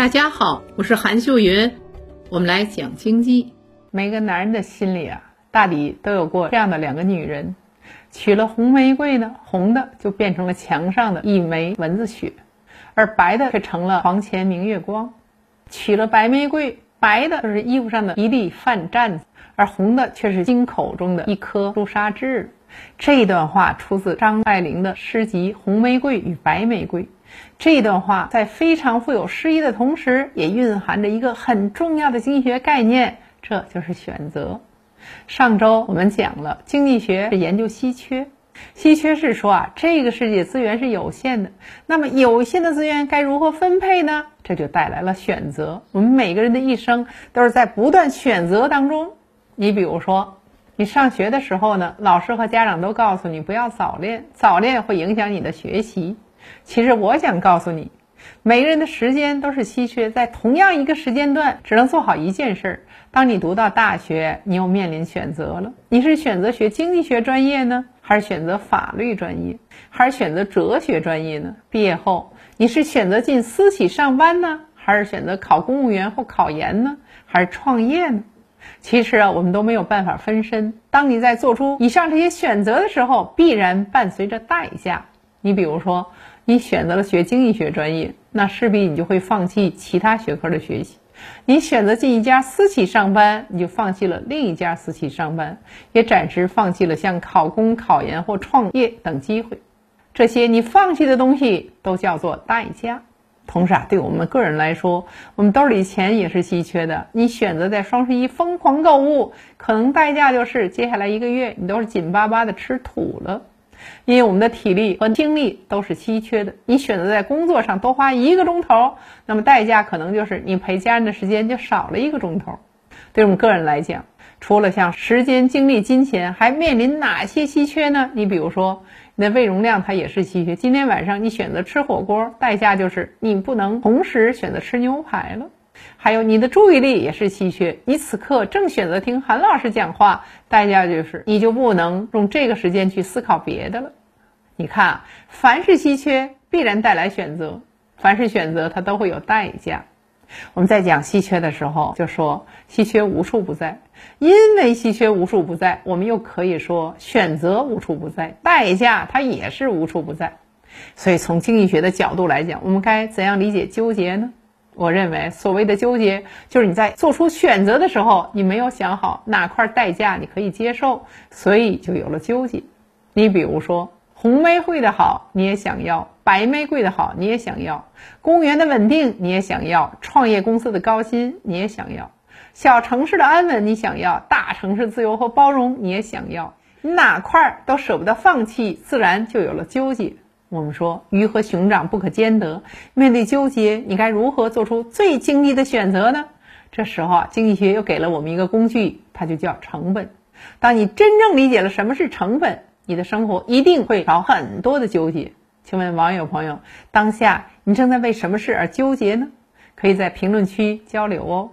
大家好，我是韩秀云，我们来讲经济。每个男人的心里啊，大抵都有过这样的两个女人，娶了红玫瑰呢，红的就变成了墙上的一枚蚊子血，而白的却成了床前明月光；娶了白玫瑰，白的就是衣服上的一粒饭粘子，而红的却是心口中的一颗朱砂痣。这段话出自张爱玲的诗集《红玫瑰与白玫瑰》。这段话在非常富有诗意的同时，也蕴含着一个很重要的经济学概念，这就是选择。上周我们讲了，经济学是研究稀缺，稀缺是说啊，这个世界资源是有限的，那么有限的资源该如何分配呢？这就带来了选择。我们每个人的一生都是在不断选择当中。你比如说，你上学的时候呢，老师和家长都告诉你不要早恋，早恋会影响你的学习。其实我想告诉你，每个人的时间都是稀缺，在同样一个时间段，只能做好一件事儿。当你读到大学，你又面临选择了：你是选择学经济学专业呢，还是选择法律专业，还是选择哲学专业呢？毕业后，你是选择进私企上班呢，还是选择考公务员或考研呢，还是创业呢？其实啊，我们都没有办法分身。当你在做出以上这些选择的时候，必然伴随着代价。你比如说，你选择了学经济学专业，那势必你就会放弃其他学科的学习；你选择进一家私企上班，你就放弃了另一家私企上班，也暂时放弃了像考公、考研或创业等机会。这些你放弃的东西都叫做代价。同时啊，对我们个人来说，我们兜里钱也是稀缺的。你选择在双十一疯狂购物，可能代价就是接下来一个月你都是紧巴巴的吃土了。因为我们的体力和精力都是稀缺的，你选择在工作上多花一个钟头，那么代价可能就是你陪家人的时间就少了一个钟头。对我们个人来讲，除了像时间、精力、金钱，还面临哪些稀缺呢？你比如说，你的胃容量它也是稀缺。今天晚上你选择吃火锅，代价就是你不能同时选择吃牛排了。还有你的注意力也是稀缺，你此刻正选择听韩老师讲话，代价就是你就不能用这个时间去思考别的了。你看，凡是稀缺，必然带来选择；凡是选择，它都会有代价。我们在讲稀缺的时候，就说稀缺无处不在，因为稀缺无处不在，我们又可以说选择无处不在，代价它也是无处不在。所以从经济学的角度来讲，我们该怎样理解纠结呢？我认为，所谓的纠结，就是你在做出选择的时候，你没有想好哪块代价你可以接受，所以就有了纠结。你比如说，红玫瑰的好你也想要，白玫瑰的好你也想要，公务员的稳定你也想要，创业公司的高薪你也想要，小城市的安稳你想要，大城市自由和包容你也想要，你哪块儿都舍不得放弃，自然就有了纠结。我们说鱼和熊掌不可兼得，面对纠结，你该如何做出最经济的选择呢？这时候啊，经济学又给了我们一个工具，它就叫成本。当你真正理解了什么是成本，你的生活一定会少很多的纠结。请问网友朋友，当下你正在为什么事而纠结呢？可以在评论区交流哦。